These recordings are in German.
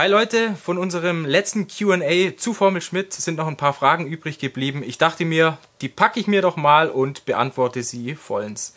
Hi Leute, von unserem letzten QA zu Formel Schmidt sind noch ein paar Fragen übrig geblieben. Ich dachte mir, die packe ich mir doch mal und beantworte sie vollends.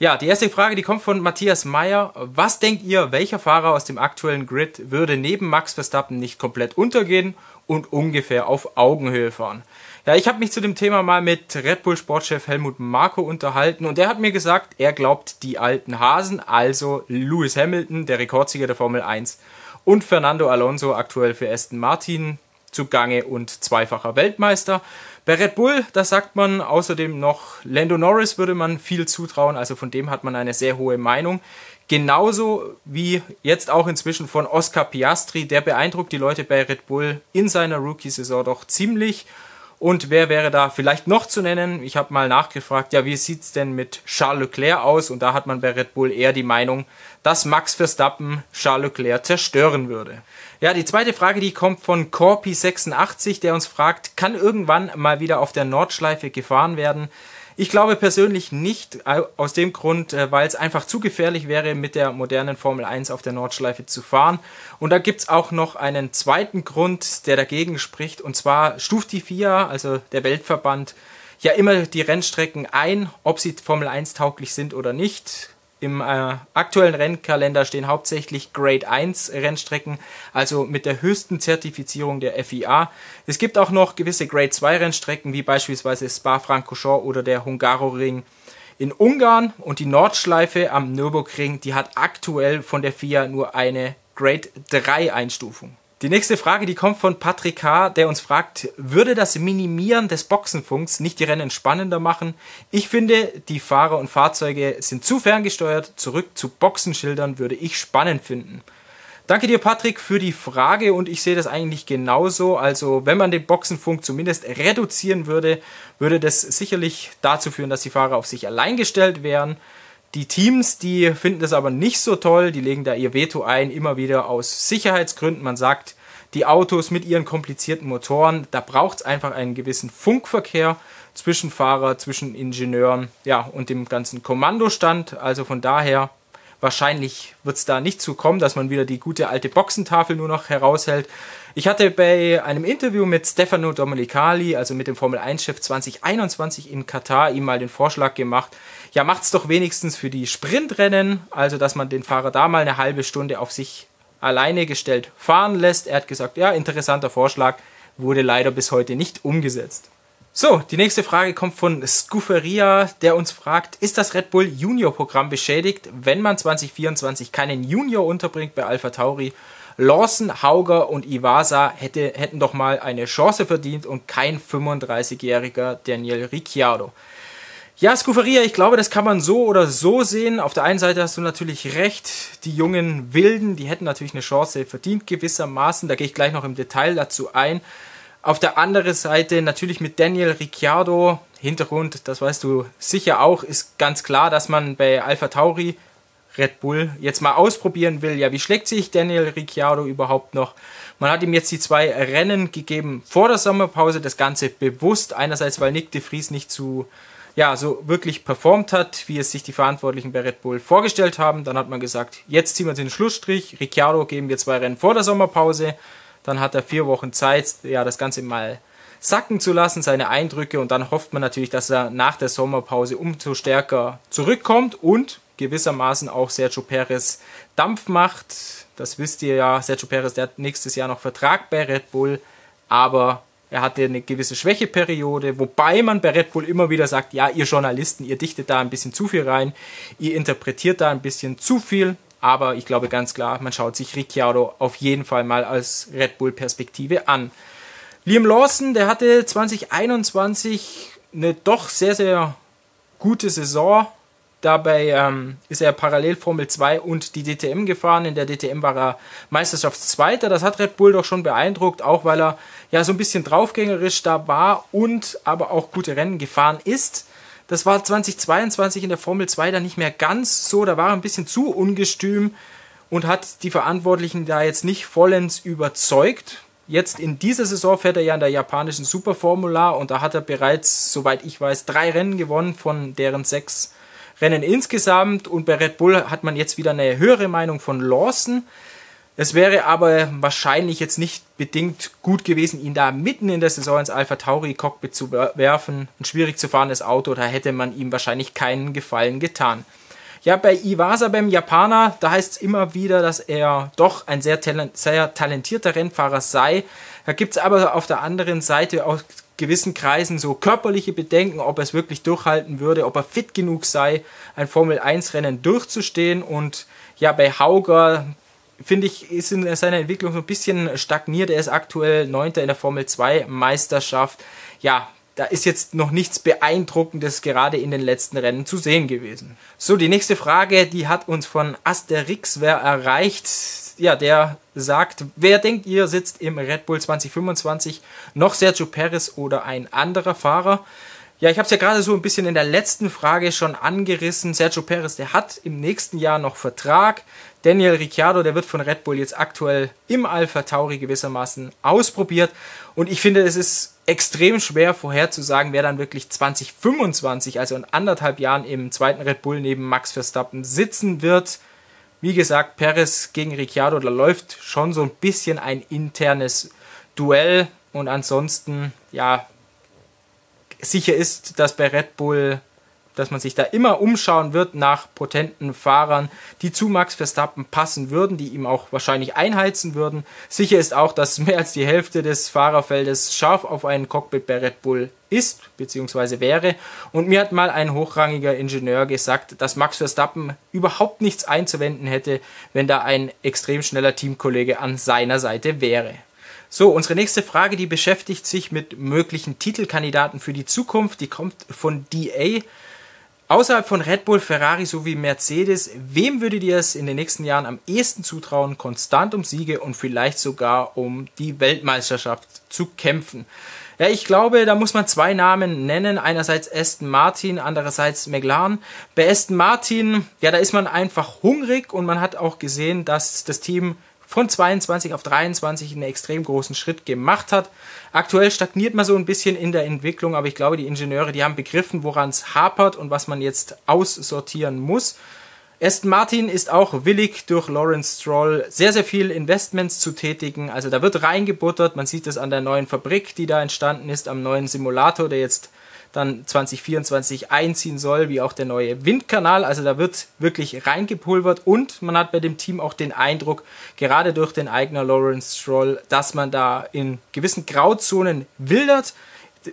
Ja, die erste Frage, die kommt von Matthias Meyer. Was denkt ihr, welcher Fahrer aus dem aktuellen Grid würde neben Max Verstappen nicht komplett untergehen und ungefähr auf Augenhöhe fahren? Ja, ich habe mich zu dem Thema mal mit Red Bull Sportchef Helmut Marko unterhalten und er hat mir gesagt, er glaubt die alten Hasen, also Lewis Hamilton, der Rekordsieger der Formel 1 und Fernando Alonso, aktuell für Aston Martin zugange und zweifacher Weltmeister. Bei Red Bull, da sagt man außerdem noch, Lando Norris würde man viel zutrauen, also von dem hat man eine sehr hohe Meinung. Genauso wie jetzt auch inzwischen von Oscar Piastri, der beeindruckt die Leute bei Red Bull in seiner Rookie-Saison doch ziemlich. Und wer wäre da vielleicht noch zu nennen? Ich habe mal nachgefragt, ja, wie sieht es denn mit Charles Leclerc aus? Und da hat man bei Red Bull eher die Meinung, dass Max Verstappen Charles Leclerc zerstören würde. Ja, die zweite Frage, die kommt von Corpi86, der uns fragt, kann irgendwann mal wieder auf der Nordschleife gefahren werden? Ich glaube persönlich nicht, aus dem Grund, äh, weil es einfach zu gefährlich wäre, mit der modernen Formel 1 auf der Nordschleife zu fahren. Und da gibt es auch noch einen zweiten Grund, der dagegen spricht. Und zwar stuft die FIA, also der Weltverband, ja immer die Rennstrecken ein, ob sie Formel 1 tauglich sind oder nicht. Im äh, aktuellen Rennkalender stehen hauptsächlich Grade 1 Rennstrecken, also mit der höchsten Zertifizierung der FIA. Es gibt auch noch gewisse Grade 2 Rennstrecken, wie beispielsweise Spa-Francorchamps oder der Hungaroring in Ungarn. Und die Nordschleife am Nürburgring, die hat aktuell von der FIA nur eine Grade 3 Einstufung. Die nächste Frage, die kommt von Patrick K., der uns fragt, würde das Minimieren des Boxenfunks nicht die Rennen spannender machen? Ich finde, die Fahrer und Fahrzeuge sind zu ferngesteuert. Zurück zu Boxenschildern würde ich spannend finden. Danke dir, Patrick, für die Frage und ich sehe das eigentlich genauso. Also, wenn man den Boxenfunk zumindest reduzieren würde, würde das sicherlich dazu führen, dass die Fahrer auf sich allein gestellt wären. Die Teams, die finden das aber nicht so toll, die legen da ihr Veto ein, immer wieder aus Sicherheitsgründen. Man sagt, die Autos mit ihren komplizierten Motoren, da braucht es einfach einen gewissen Funkverkehr zwischen Fahrer, zwischen Ingenieuren, ja, und dem ganzen Kommandostand. Also von daher, wahrscheinlich wird es da nicht zu kommen, dass man wieder die gute alte Boxentafel nur noch heraushält. Ich hatte bei einem Interview mit Stefano Domenicali, also mit dem Formel 1-Chef 2021 in Katar, ihm mal den Vorschlag gemacht, ja, macht's doch wenigstens für die Sprintrennen, also dass man den Fahrer da mal eine halbe Stunde auf sich alleine gestellt fahren lässt. Er hat gesagt, ja, interessanter Vorschlag, wurde leider bis heute nicht umgesetzt. So, die nächste Frage kommt von Scufferia, der uns fragt, ist das Red Bull Junior Programm beschädigt, wenn man 2024 keinen Junior unterbringt bei Alpha Tauri? Lawson, Hauger und Iwasa hätte, hätten doch mal eine Chance verdient und kein 35-jähriger Daniel Ricciardo. Ja, Scuferia, ich glaube, das kann man so oder so sehen. Auf der einen Seite hast du natürlich recht, die jungen Wilden, die hätten natürlich eine Chance verdient gewissermaßen. Da gehe ich gleich noch im Detail dazu ein. Auf der anderen Seite natürlich mit Daniel Ricciardo, Hintergrund, das weißt du sicher auch, ist ganz klar, dass man bei Alpha Tauri Red Bull jetzt mal ausprobieren will. Ja, wie schlägt sich Daniel Ricciardo überhaupt noch? Man hat ihm jetzt die zwei Rennen gegeben vor der Sommerpause, das Ganze bewusst. Einerseits, weil Nick de Vries nicht zu ja, so wirklich performt hat, wie es sich die Verantwortlichen bei Red Bull vorgestellt haben. Dann hat man gesagt, jetzt ziehen wir den Schlussstrich. Ricciardo geben wir zwei Rennen vor der Sommerpause. Dann hat er vier Wochen Zeit, ja, das Ganze mal sacken zu lassen, seine Eindrücke. Und dann hofft man natürlich, dass er nach der Sommerpause umso stärker zurückkommt und gewissermaßen auch Sergio Perez Dampf macht. Das wisst ihr ja, Sergio Perez, der hat nächstes Jahr noch Vertrag bei Red Bull. Aber er hatte eine gewisse Schwächeperiode, wobei man bei Red Bull immer wieder sagt, ja, ihr Journalisten, ihr dichtet da ein bisschen zu viel rein, ihr interpretiert da ein bisschen zu viel, aber ich glaube ganz klar, man schaut sich Ricciardo auf jeden Fall mal als Red Bull Perspektive an. Liam Lawson, der hatte 2021 eine doch sehr, sehr gute Saison, Dabei ähm, ist er parallel Formel 2 und die DTM gefahren. In der DTM war er Meisterschaftszweiter. Das hat Red Bull doch schon beeindruckt, auch weil er ja so ein bisschen draufgängerisch da war und aber auch gute Rennen gefahren ist. Das war 2022 in der Formel 2 dann nicht mehr ganz so. Da war er ein bisschen zu ungestüm und hat die Verantwortlichen da jetzt nicht vollends überzeugt. Jetzt in dieser Saison fährt er ja in der japanischen Superformula und da hat er bereits, soweit ich weiß, drei Rennen gewonnen von deren sechs Rennen insgesamt und bei Red Bull hat man jetzt wieder eine höhere Meinung von Lawson. Es wäre aber wahrscheinlich jetzt nicht bedingt gut gewesen, ihn da mitten in der Saison ins Alpha Tauri Cockpit zu werfen. Ein schwierig zu fahrendes Auto, da hätte man ihm wahrscheinlich keinen Gefallen getan. Ja, bei Iwasa, beim Japaner, da heißt es immer wieder, dass er doch ein sehr, talent sehr talentierter Rennfahrer sei. Da gibt es aber auf der anderen Seite aus gewissen Kreisen so körperliche Bedenken, ob er es wirklich durchhalten würde, ob er fit genug sei, ein Formel-1-Rennen durchzustehen. Und ja, bei Hauger, finde ich, ist in seiner Entwicklung so ein bisschen stagniert. Er ist aktuell Neunter in der Formel 2 Meisterschaft. Ja, da ist jetzt noch nichts Beeindruckendes gerade in den letzten Rennen zu sehen gewesen. So, die nächste Frage, die hat uns von Asterix wer erreicht. Ja, der sagt, wer denkt ihr sitzt im Red Bull 2025 noch Sergio Perez oder ein anderer Fahrer? Ja, ich habe es ja gerade so ein bisschen in der letzten Frage schon angerissen. Sergio Perez, der hat im nächsten Jahr noch Vertrag. Daniel Ricciardo, der wird von Red Bull jetzt aktuell im Alpha Tauri gewissermaßen ausprobiert. Und ich finde, es ist extrem schwer vorherzusagen, wer dann wirklich 2025, also in anderthalb Jahren im zweiten Red Bull neben Max Verstappen sitzen wird. Wie gesagt, Perez gegen Ricciardo, da läuft schon so ein bisschen ein internes Duell. Und ansonsten, ja, sicher ist, dass bei Red Bull, dass man sich da immer umschauen wird nach potenten Fahrern, die zu Max Verstappen passen würden, die ihm auch wahrscheinlich einheizen würden. Sicher ist auch, dass mehr als die Hälfte des Fahrerfeldes scharf auf einen Cockpit bei Red Bull ist bzw. wäre. Und mir hat mal ein hochrangiger Ingenieur gesagt, dass Max Verstappen überhaupt nichts einzuwenden hätte, wenn da ein extrem schneller Teamkollege an seiner Seite wäre. So, unsere nächste Frage, die beschäftigt sich mit möglichen Titelkandidaten für die Zukunft. Die kommt von DA. Außerhalb von Red Bull, Ferrari sowie Mercedes, wem würdet ihr es in den nächsten Jahren am ehesten zutrauen, konstant um Siege und vielleicht sogar um die Weltmeisterschaft zu kämpfen? Ja, ich glaube, da muss man zwei Namen nennen. Einerseits Aston Martin, andererseits McLaren. Bei Aston Martin, ja, da ist man einfach hungrig und man hat auch gesehen, dass das Team von 22 auf 23 einen extrem großen Schritt gemacht hat. Aktuell stagniert man so ein bisschen in der Entwicklung, aber ich glaube, die Ingenieure, die haben begriffen, woran es hapert und was man jetzt aussortieren muss. Aston Martin ist auch willig, durch Lawrence Stroll sehr, sehr viel Investments zu tätigen. Also da wird reingebuttert. Man sieht es an der neuen Fabrik, die da entstanden ist, am neuen Simulator, der jetzt dann 2024 einziehen soll, wie auch der neue Windkanal. Also da wird wirklich reingepulvert und man hat bei dem Team auch den Eindruck, gerade durch den Eigner Lawrence Stroll, dass man da in gewissen Grauzonen wildert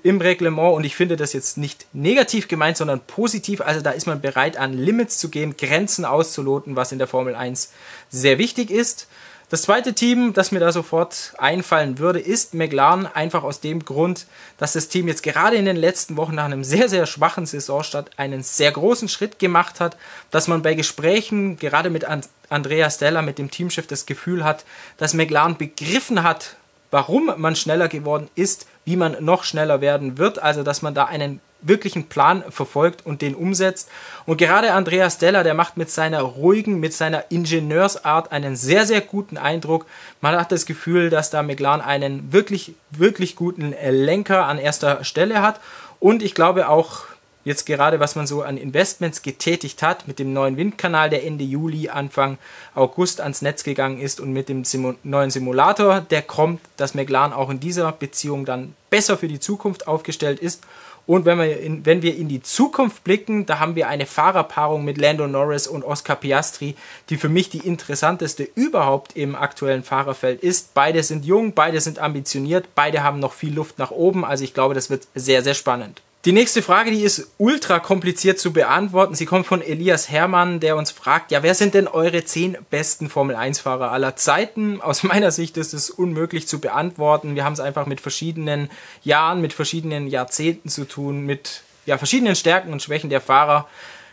im Reglement und ich finde das jetzt nicht negativ gemeint, sondern positiv. Also da ist man bereit, an Limits zu gehen, Grenzen auszuloten, was in der Formel 1 sehr wichtig ist. Das zweite Team, das mir da sofort einfallen würde, ist McLaren. Einfach aus dem Grund, dass das Team jetzt gerade in den letzten Wochen nach einem sehr, sehr schwachen Saisonstart einen sehr großen Schritt gemacht hat, dass man bei Gesprächen, gerade mit Andrea Stella, mit dem Teamchef, das Gefühl hat, dass McLaren begriffen hat, warum man schneller geworden ist, wie man noch schneller werden wird. Also, dass man da einen wirklichen Plan verfolgt und den umsetzt. Und gerade Andreas Della, der macht mit seiner ruhigen, mit seiner Ingenieursart einen sehr, sehr guten Eindruck. Man hat das Gefühl, dass da McLaren einen wirklich, wirklich guten Lenker an erster Stelle hat. Und ich glaube auch, jetzt gerade, was man so an Investments getätigt hat, mit dem neuen Windkanal, der Ende Juli, Anfang August ans Netz gegangen ist und mit dem Simu neuen Simulator, der kommt, dass McLaren auch in dieser Beziehung dann besser für die Zukunft aufgestellt ist und wenn wir, in, wenn wir in die Zukunft blicken, da haben wir eine Fahrerpaarung mit Lando Norris und Oscar Piastri, die für mich die interessanteste überhaupt im aktuellen Fahrerfeld ist. Beide sind jung, beide sind ambitioniert, beide haben noch viel Luft nach oben. Also ich glaube, das wird sehr, sehr spannend. Die nächste Frage, die ist ultra kompliziert zu beantworten. Sie kommt von Elias Hermann, der uns fragt, ja, wer sind denn eure zehn besten Formel-1-Fahrer aller Zeiten? Aus meiner Sicht ist es unmöglich zu beantworten. Wir haben es einfach mit verschiedenen Jahren, mit verschiedenen Jahrzehnten zu tun, mit ja, verschiedenen Stärken und Schwächen der Fahrer.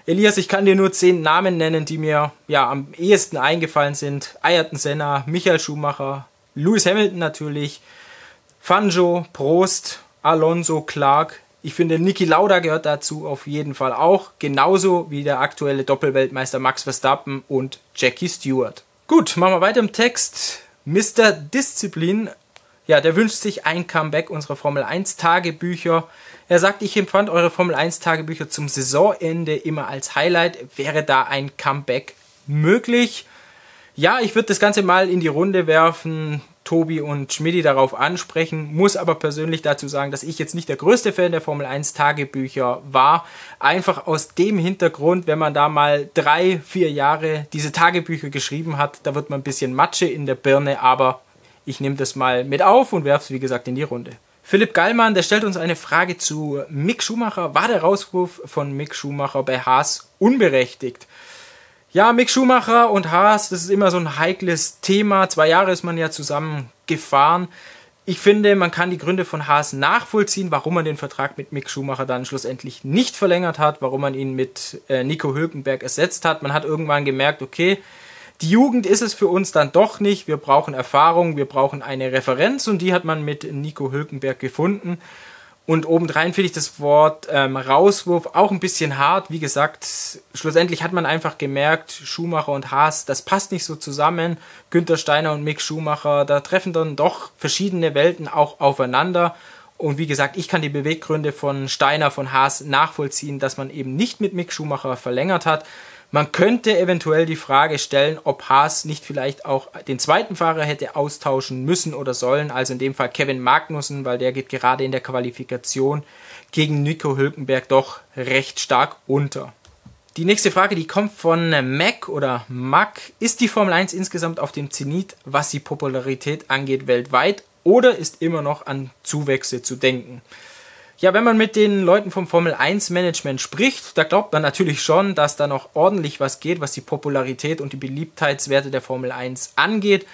Elias, ich kann dir nur zehn Namen nennen, die mir ja am ehesten eingefallen sind. Ayrton Senna, Michael Schumacher, Lewis Hamilton natürlich, Fanjo, Prost, Alonso, Clark, ich finde, Niki Lauda gehört dazu auf jeden Fall auch, genauso wie der aktuelle Doppelweltmeister Max Verstappen und Jackie Stewart. Gut, machen wir weiter im Text. Mr. Disziplin, ja, der wünscht sich ein Comeback unserer Formel 1 Tagebücher. Er sagt, ich empfand eure Formel 1 Tagebücher zum Saisonende immer als Highlight. Wäre da ein Comeback möglich? Ja, ich würde das Ganze mal in die Runde werfen. Tobi und Schmidti darauf ansprechen, muss aber persönlich dazu sagen, dass ich jetzt nicht der größte Fan der Formel 1 Tagebücher war. Einfach aus dem Hintergrund, wenn man da mal drei, vier Jahre diese Tagebücher geschrieben hat, da wird man ein bisschen Matsche in der Birne, aber ich nehme das mal mit auf und werfe es wie gesagt in die Runde. Philipp Gallmann, der stellt uns eine Frage zu Mick Schumacher. War der Rauswurf von Mick Schumacher bei Haas unberechtigt? Ja, Mick Schumacher und Haas, das ist immer so ein heikles Thema. Zwei Jahre ist man ja zusammen gefahren. Ich finde, man kann die Gründe von Haas nachvollziehen, warum man den Vertrag mit Mick Schumacher dann schlussendlich nicht verlängert hat, warum man ihn mit äh, Nico Hülkenberg ersetzt hat. Man hat irgendwann gemerkt, okay, die Jugend ist es für uns dann doch nicht. Wir brauchen Erfahrung, wir brauchen eine Referenz und die hat man mit Nico Hülkenberg gefunden. Und obendrein finde ich das Wort ähm, Rauswurf auch ein bisschen hart. Wie gesagt, schlussendlich hat man einfach gemerkt, Schumacher und Haas, das passt nicht so zusammen. Günther Steiner und Mick Schumacher, da treffen dann doch verschiedene Welten auch aufeinander. Und wie gesagt, ich kann die Beweggründe von Steiner, von Haas nachvollziehen, dass man eben nicht mit Mick Schumacher verlängert hat. Man könnte eventuell die Frage stellen, ob Haas nicht vielleicht auch den zweiten Fahrer hätte austauschen müssen oder sollen, also in dem Fall Kevin Magnussen, weil der geht gerade in der Qualifikation gegen Nico Hülkenberg doch recht stark unter. Die nächste Frage, die kommt von Mac oder Mac. Ist die Formel 1 insgesamt auf dem Zenit, was die Popularität angeht, weltweit oder ist immer noch an Zuwächse zu denken? Ja, wenn man mit den Leuten vom Formel 1 Management spricht, da glaubt man natürlich schon, dass da noch ordentlich was geht, was die Popularität und die Beliebtheitswerte der Formel 1 angeht.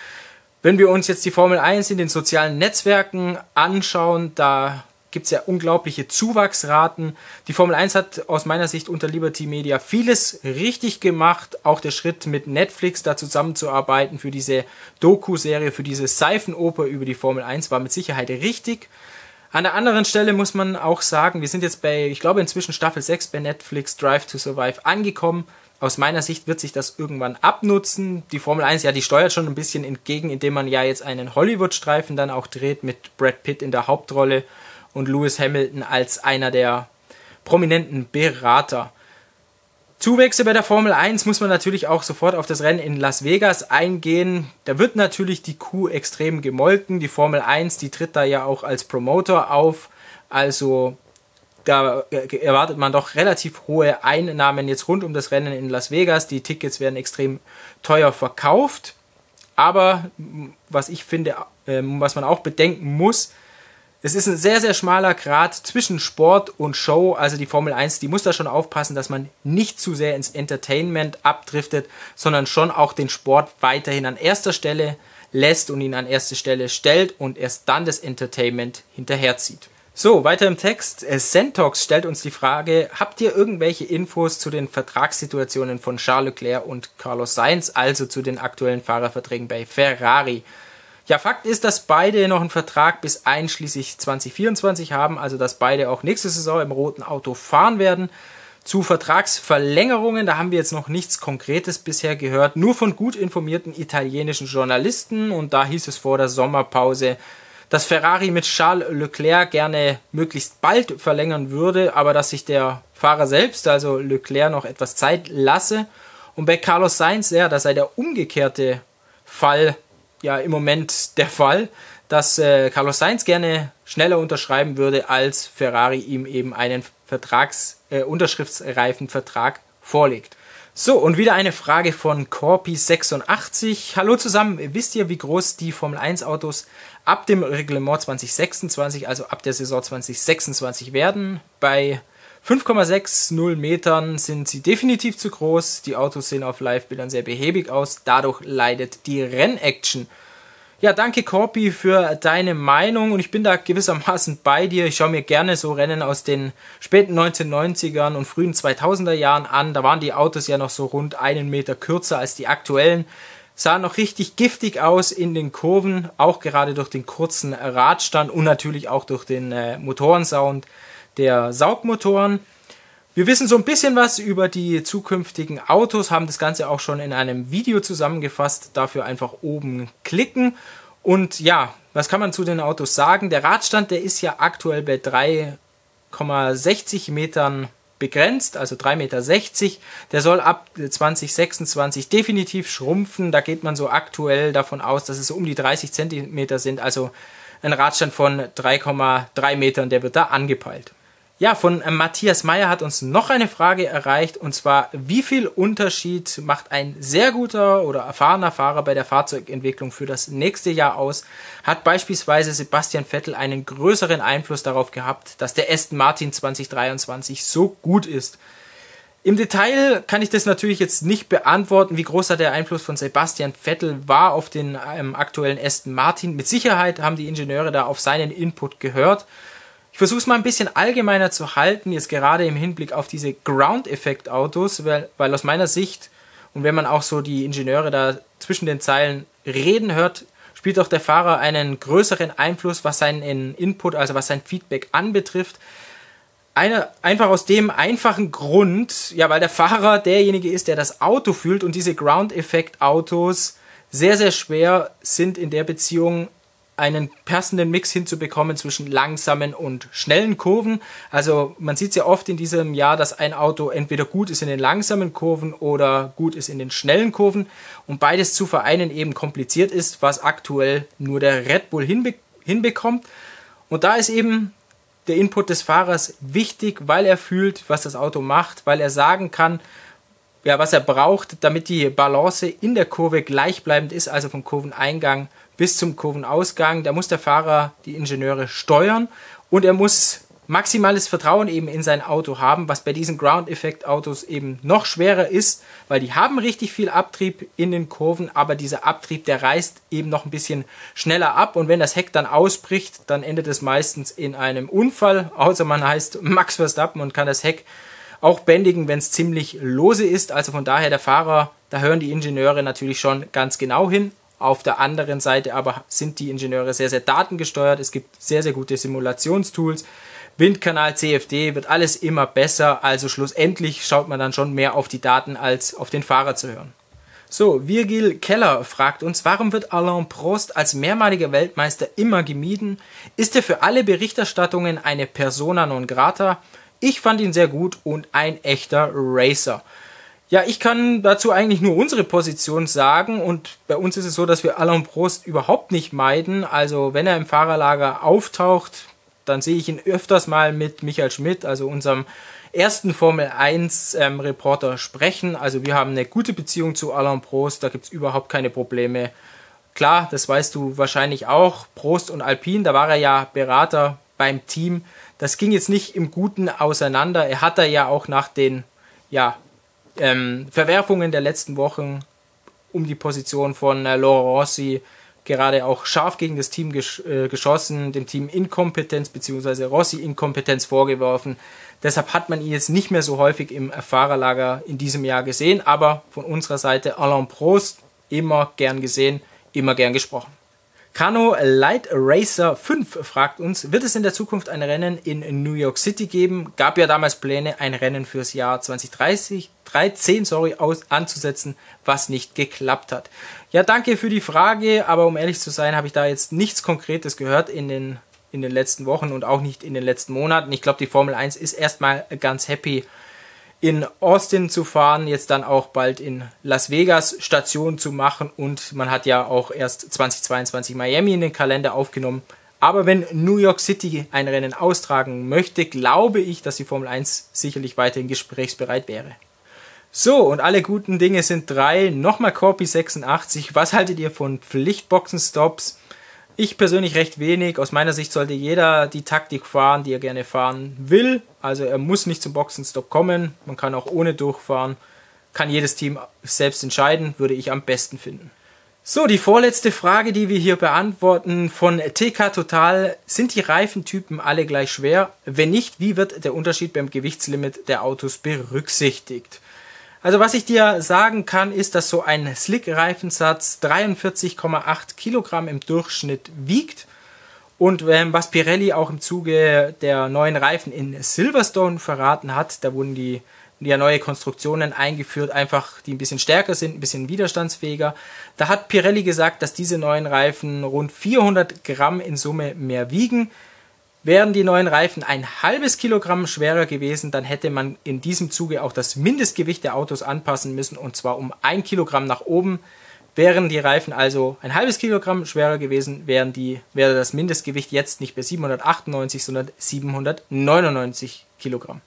Wenn wir uns jetzt die Formel 1 in den sozialen Netzwerken anschauen, da gibt es ja unglaubliche Zuwachsraten. Die Formel 1 hat aus meiner Sicht unter Liberty Media vieles richtig gemacht. Auch der Schritt mit Netflix da zusammenzuarbeiten für diese Doku-Serie, für diese Seifenoper über die Formel 1 war mit Sicherheit richtig. An der anderen Stelle muss man auch sagen, wir sind jetzt bei, ich glaube inzwischen Staffel 6 bei Netflix Drive to Survive angekommen. Aus meiner Sicht wird sich das irgendwann abnutzen. Die Formel 1, ja, die steuert schon ein bisschen entgegen, indem man ja jetzt einen Hollywood-Streifen dann auch dreht mit Brad Pitt in der Hauptrolle und Lewis Hamilton als einer der prominenten Berater. Zuwächse bei der Formel 1 muss man natürlich auch sofort auf das Rennen in Las Vegas eingehen. Da wird natürlich die Kuh extrem gemolken. Die Formel 1, die tritt da ja auch als Promoter auf. Also da erwartet man doch relativ hohe Einnahmen jetzt rund um das Rennen in Las Vegas. Die Tickets werden extrem teuer verkauft. Aber was ich finde, ähm, was man auch bedenken muss, es ist ein sehr, sehr schmaler Grad zwischen Sport und Show. Also die Formel 1, die muss da schon aufpassen, dass man nicht zu sehr ins Entertainment abdriftet, sondern schon auch den Sport weiterhin an erster Stelle lässt und ihn an erste Stelle stellt und erst dann das Entertainment hinterherzieht. So, weiter im Text. Sentox stellt uns die Frage, habt ihr irgendwelche Infos zu den Vertragssituationen von Charles Leclerc und Carlos Sainz, also zu den aktuellen Fahrerverträgen bei Ferrari? Ja, Fakt ist, dass beide noch einen Vertrag bis einschließlich 2024 haben, also dass beide auch nächste Saison im roten Auto fahren werden. Zu Vertragsverlängerungen, da haben wir jetzt noch nichts Konkretes bisher gehört, nur von gut informierten italienischen Journalisten und da hieß es vor der Sommerpause, dass Ferrari mit Charles Leclerc gerne möglichst bald verlängern würde, aber dass sich der Fahrer selbst, also Leclerc, noch etwas Zeit lasse. Und bei Carlos Sainz, ja, das sei der umgekehrte Fall ja im Moment der Fall, dass äh, Carlos Sainz gerne schneller unterschreiben würde, als Ferrari ihm eben einen Vertrags, äh, unterschriftsreifen Vertrag vorlegt. So, und wieder eine Frage von Corpi86. Hallo zusammen, wisst ihr, wie groß die Formel 1 Autos ab dem Reglement 2026, also ab der Saison 2026 werden? Bei 5,60 Metern sind sie definitiv zu groß. Die Autos sehen auf Live-Bildern sehr behäbig aus. Dadurch leidet die Rennaction. Ja, danke Corpi für deine Meinung und ich bin da gewissermaßen bei dir. Ich schaue mir gerne so Rennen aus den späten 1990ern und frühen 2000er Jahren an. Da waren die Autos ja noch so rund einen Meter kürzer als die aktuellen. Sahen noch richtig giftig aus in den Kurven, auch gerade durch den kurzen Radstand und natürlich auch durch den äh, Motorensound der Saugmotoren. Wir wissen so ein bisschen was über die zukünftigen Autos, haben das Ganze auch schon in einem Video zusammengefasst. Dafür einfach oben klicken. Und ja, was kann man zu den Autos sagen? Der Radstand, der ist ja aktuell bei 3,60 Metern begrenzt, also 3,60 Meter. Der soll ab 2026 definitiv schrumpfen. Da geht man so aktuell davon aus, dass es um die 30 Zentimeter sind, also ein Radstand von 3,3 Metern, der wird da angepeilt. Ja, von äh, Matthias Meyer hat uns noch eine Frage erreicht und zwar, wie viel Unterschied macht ein sehr guter oder erfahrener Fahrer bei der Fahrzeugentwicklung für das nächste Jahr aus? Hat beispielsweise Sebastian Vettel einen größeren Einfluss darauf gehabt, dass der Aston Martin 2023 so gut ist? Im Detail kann ich das natürlich jetzt nicht beantworten, wie groß der Einfluss von Sebastian Vettel war auf den ähm, aktuellen Aston Martin. Mit Sicherheit haben die Ingenieure da auf seinen Input gehört. Ich versuche es mal ein bisschen allgemeiner zu halten, jetzt gerade im Hinblick auf diese Ground-Effekt-Autos, weil, weil aus meiner Sicht und wenn man auch so die Ingenieure da zwischen den Zeilen reden hört, spielt auch der Fahrer einen größeren Einfluss, was seinen Input, also was sein Feedback anbetrifft. Eine, einfach aus dem einfachen Grund, ja, weil der Fahrer derjenige ist, der das Auto fühlt und diese Ground-Effekt-Autos sehr, sehr schwer sind in der Beziehung einen passenden Mix hinzubekommen zwischen langsamen und schnellen Kurven. Also man sieht es ja oft in diesem Jahr, dass ein Auto entweder gut ist in den langsamen Kurven oder gut ist in den schnellen Kurven und beides zu vereinen eben kompliziert ist, was aktuell nur der Red Bull hinbe hinbekommt. Und da ist eben der Input des Fahrers wichtig, weil er fühlt, was das Auto macht, weil er sagen kann, ja, was er braucht, damit die Balance in der Kurve gleichbleibend ist, also vom Kurveneingang bis zum Kurvenausgang. Da muss der Fahrer die Ingenieure steuern und er muss maximales Vertrauen eben in sein Auto haben, was bei diesen Ground-Effekt-Autos eben noch schwerer ist, weil die haben richtig viel Abtrieb in den Kurven, aber dieser Abtrieb, der reißt eben noch ein bisschen schneller ab und wenn das Heck dann ausbricht, dann endet es meistens in einem Unfall, außer man heißt Max Verstappen und kann das Heck auch bändigen, wenn es ziemlich lose ist. Also von daher der Fahrer, da hören die Ingenieure natürlich schon ganz genau hin. Auf der anderen Seite aber sind die Ingenieure sehr, sehr datengesteuert. Es gibt sehr, sehr gute Simulationstools. Windkanal, CFD wird alles immer besser. Also schlussendlich schaut man dann schon mehr auf die Daten als auf den Fahrer zu hören. So, Virgil Keller fragt uns, warum wird Alain Prost als mehrmaliger Weltmeister immer gemieden? Ist er für alle Berichterstattungen eine Persona non grata? Ich fand ihn sehr gut und ein echter Racer. Ja, ich kann dazu eigentlich nur unsere Position sagen und bei uns ist es so, dass wir Alain Prost überhaupt nicht meiden. Also wenn er im Fahrerlager auftaucht, dann sehe ich ihn öfters mal mit Michael Schmidt, also unserem ersten Formel 1 ähm, Reporter sprechen. Also wir haben eine gute Beziehung zu Alain Prost, da gibt es überhaupt keine Probleme. Klar, das weißt du wahrscheinlich auch, Prost und Alpine, da war er ja Berater beim Team. Das ging jetzt nicht im Guten auseinander. Er hat da ja auch nach den ja, ähm, Verwerfungen der letzten Wochen um die Position von äh, Laurent Rossi gerade auch scharf gegen das Team gesch äh, geschossen, dem Team Inkompetenz bzw. Rossi Inkompetenz vorgeworfen. Deshalb hat man ihn jetzt nicht mehr so häufig im Fahrerlager in diesem Jahr gesehen, aber von unserer Seite Alain Prost immer gern gesehen, immer gern gesprochen. Kano Light Racer 5 fragt uns, wird es in der Zukunft ein Rennen in New York City geben? Gab ja damals Pläne, ein Rennen fürs Jahr 2030, 13, sorry, aus, anzusetzen, was nicht geklappt hat. Ja, danke für die Frage, aber um ehrlich zu sein, habe ich da jetzt nichts Konkretes gehört in den, in den letzten Wochen und auch nicht in den letzten Monaten. Ich glaube, die Formel 1 ist erstmal ganz happy in Austin zu fahren, jetzt dann auch bald in Las Vegas Station zu machen und man hat ja auch erst 2022 Miami in den Kalender aufgenommen. Aber wenn New York City ein Rennen austragen möchte, glaube ich, dass die Formel 1 sicherlich weiterhin gesprächsbereit wäre. So, und alle guten Dinge sind drei. Nochmal Corpi 86. Was haltet ihr von Pflichtboxenstops? Ich persönlich recht wenig. Aus meiner Sicht sollte jeder die Taktik fahren, die er gerne fahren will. Also er muss nicht zum Boxenstopp kommen. Man kann auch ohne durchfahren. Kann jedes Team selbst entscheiden, würde ich am besten finden. So, die vorletzte Frage, die wir hier beantworten von TK Total. Sind die Reifentypen alle gleich schwer? Wenn nicht, wie wird der Unterschied beim Gewichtslimit der Autos berücksichtigt? Also was ich dir sagen kann, ist, dass so ein Slick-Reifensatz 43,8 Kilogramm im Durchschnitt wiegt. Und ähm, was Pirelli auch im Zuge der neuen Reifen in Silverstone verraten hat, da wurden die ja neue Konstruktionen eingeführt, einfach die ein bisschen stärker sind, ein bisschen widerstandsfähiger. Da hat Pirelli gesagt, dass diese neuen Reifen rund 400 Gramm in Summe mehr wiegen. Wären die neuen Reifen ein halbes Kilogramm schwerer gewesen, dann hätte man in diesem Zuge auch das Mindestgewicht der Autos anpassen müssen und zwar um ein Kilogramm nach oben. Wären die Reifen also ein halbes Kilogramm schwerer gewesen, wären die, wäre das Mindestgewicht jetzt nicht bei 798, sondern 799 Kilogramm.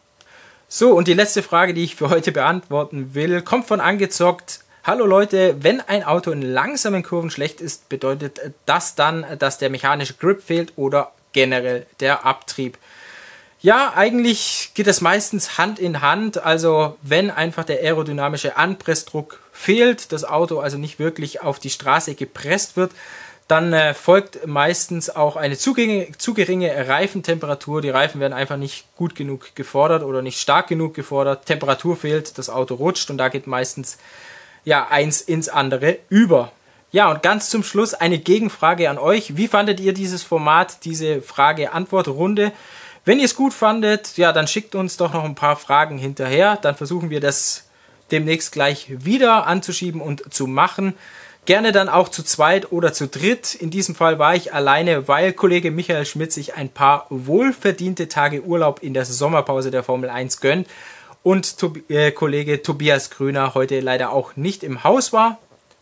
So, und die letzte Frage, die ich für heute beantworten will, kommt von angezockt. Hallo Leute, wenn ein Auto in langsamen Kurven schlecht ist, bedeutet das dann, dass der mechanische Grip fehlt oder generell der Abtrieb. Ja, eigentlich geht es meistens Hand in Hand. Also wenn einfach der aerodynamische Anpressdruck fehlt, das Auto also nicht wirklich auf die Straße gepresst wird, dann äh, folgt meistens auch eine zu geringe, zu geringe Reifentemperatur. Die Reifen werden einfach nicht gut genug gefordert oder nicht stark genug gefordert. Temperatur fehlt, das Auto rutscht und da geht meistens ja eins ins andere über. Ja, und ganz zum Schluss eine Gegenfrage an euch. Wie fandet ihr dieses Format, diese Frage-Antwort-Runde? Wenn ihr es gut fandet, ja, dann schickt uns doch noch ein paar Fragen hinterher. Dann versuchen wir das demnächst gleich wieder anzuschieben und zu machen. Gerne dann auch zu zweit oder zu dritt. In diesem Fall war ich alleine, weil Kollege Michael Schmidt sich ein paar wohlverdiente Tage Urlaub in der Sommerpause der Formel 1 gönnt und äh, Kollege Tobias Grüner heute leider auch nicht im Haus war.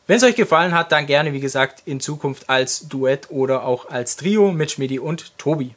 Wenn es euch gefallen hat, dann gerne, wie gesagt, in Zukunft als Duett oder auch als Trio mit Schmidi und Tobi.